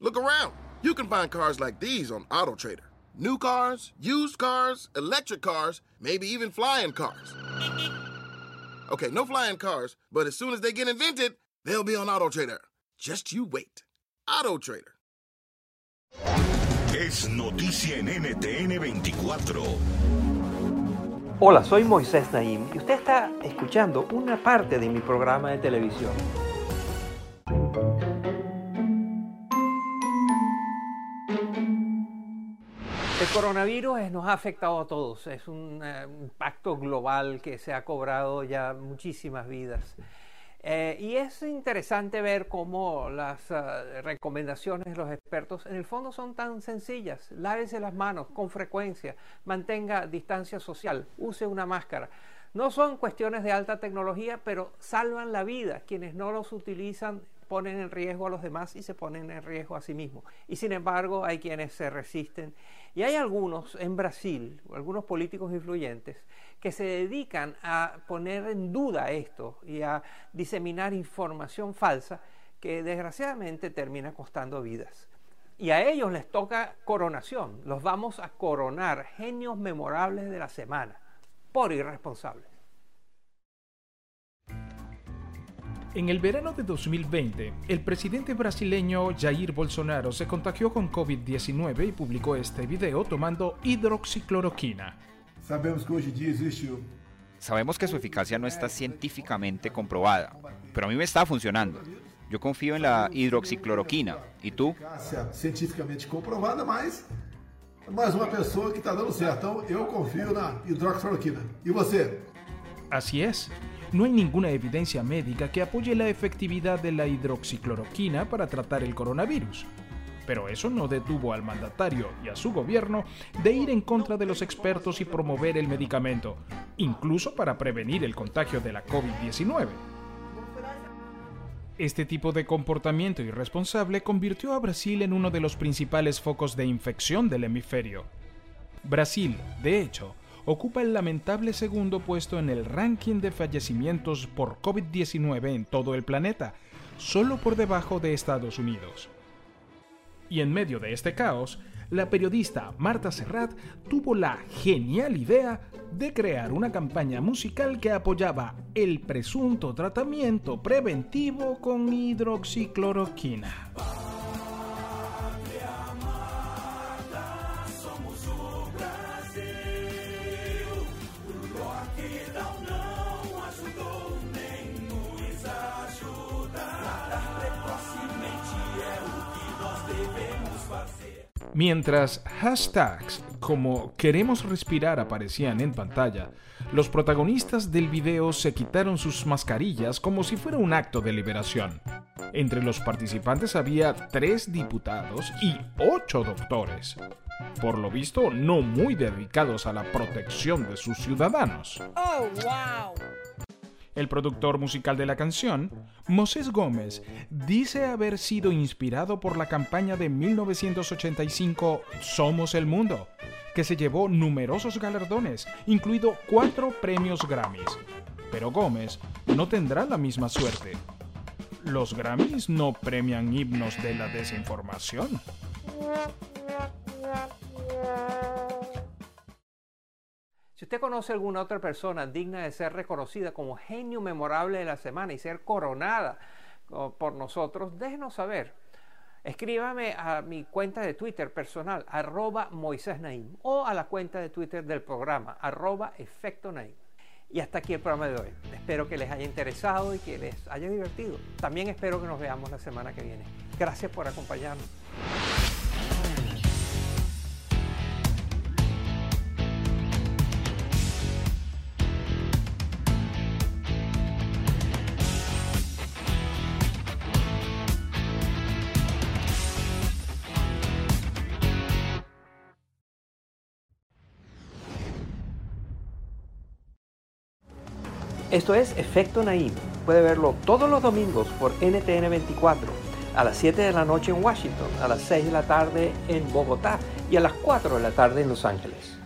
Look around. You can find cars like these on AutoTrader. New cars, used cars, electric cars, maybe even flying cars. Okay, no flying cars, but as soon as they get invented, they'll be on AutoTrader. Just you wait. AutoTrader. Es noticia en NTN 24. Hola, soy Moisés Naim y usted está escuchando una parte de mi programa de televisión. El coronavirus nos ha afectado a todos, es un eh, impacto global que se ha cobrado ya muchísimas vidas. Eh, y es interesante ver cómo las uh, recomendaciones de los expertos en el fondo son tan sencillas. Lávese las manos con frecuencia, mantenga distancia social, use una máscara. No son cuestiones de alta tecnología, pero salvan la vida. Quienes no los utilizan ponen en riesgo a los demás y se ponen en riesgo a sí mismos. Y sin embargo hay quienes se resisten. Y hay algunos en Brasil, algunos políticos influyentes, que se dedican a poner en duda esto y a diseminar información falsa que desgraciadamente termina costando vidas. Y a ellos les toca coronación. Los vamos a coronar, genios memorables de la semana, por irresponsables. En el verano de 2020, el presidente brasileño Jair Bolsonaro se contagió con COVID-19 y publicó este video tomando hidroxicloroquina. Sabemos que su eficacia no está científicamente comprobada, pero a mí me está funcionando. Yo confío en la hidroxicloroquina. ¿Y tú? Cientificamente comprobada, mas mais uma pessoa que está dando certo. Então eu confio na hidroxicloroquina. E você? Así es. No hay ninguna evidencia médica que apoye la efectividad de la hidroxicloroquina para tratar el coronavirus. Pero eso no detuvo al mandatario y a su gobierno de ir en contra de los expertos y promover el medicamento, incluso para prevenir el contagio de la COVID-19. Este tipo de comportamiento irresponsable convirtió a Brasil en uno de los principales focos de infección del hemisferio. Brasil, de hecho, ocupa el lamentable segundo puesto en el ranking de fallecimientos por COVID-19 en todo el planeta, solo por debajo de Estados Unidos. Y en medio de este caos, la periodista Marta Serrat tuvo la genial idea de crear una campaña musical que apoyaba el presunto tratamiento preventivo con hidroxicloroquina. Mientras hashtags como queremos respirar aparecían en pantalla, los protagonistas del video se quitaron sus mascarillas como si fuera un acto de liberación. Entre los participantes había tres diputados y ocho doctores. Por lo visto, no muy dedicados a la protección de sus ciudadanos. Oh, wow. El productor musical de la canción, Moses Gómez, dice haber sido inspirado por la campaña de 1985 Somos el Mundo, que se llevó numerosos galardones, incluido cuatro premios Grammys. Pero Gómez no tendrá la misma suerte. Los Grammys no premian himnos de la desinformación. Conoce alguna otra persona digna de ser reconocida como genio memorable de la semana y ser coronada por nosotros, déjenos saber. Escríbame a mi cuenta de Twitter personal, arroba Moisés Naim, o a la cuenta de Twitter del programa, arroba Efecto Naim. Y hasta aquí el programa de hoy. Espero que les haya interesado y que les haya divertido. También espero que nos veamos la semana que viene. Gracias por acompañarnos. Esto es Efecto Naim. Puede verlo todos los domingos por NTN 24, a las 7 de la noche en Washington, a las 6 de la tarde en Bogotá y a las 4 de la tarde en Los Ángeles.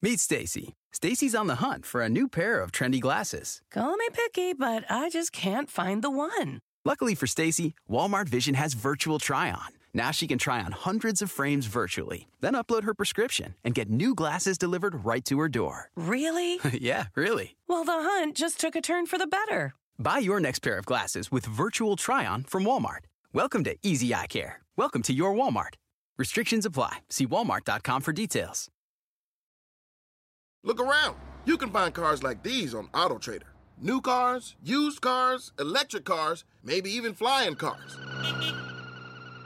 Meet Stacy. Stacy's on the hunt for a new pair of trendy glasses. Call me picky, but I just can't find the one. Luckily for Stacy, Walmart Vision has virtual try on. Now she can try on hundreds of frames virtually, then upload her prescription and get new glasses delivered right to her door. Really? yeah, really. Well, the hunt just took a turn for the better. Buy your next pair of glasses with virtual try on from Walmart. Welcome to Easy Eye Care. Welcome to your Walmart. Restrictions apply. See walmart.com for details. Look around. You can find cars like these on AutoTrader. New cars, used cars, electric cars, maybe even flying cars.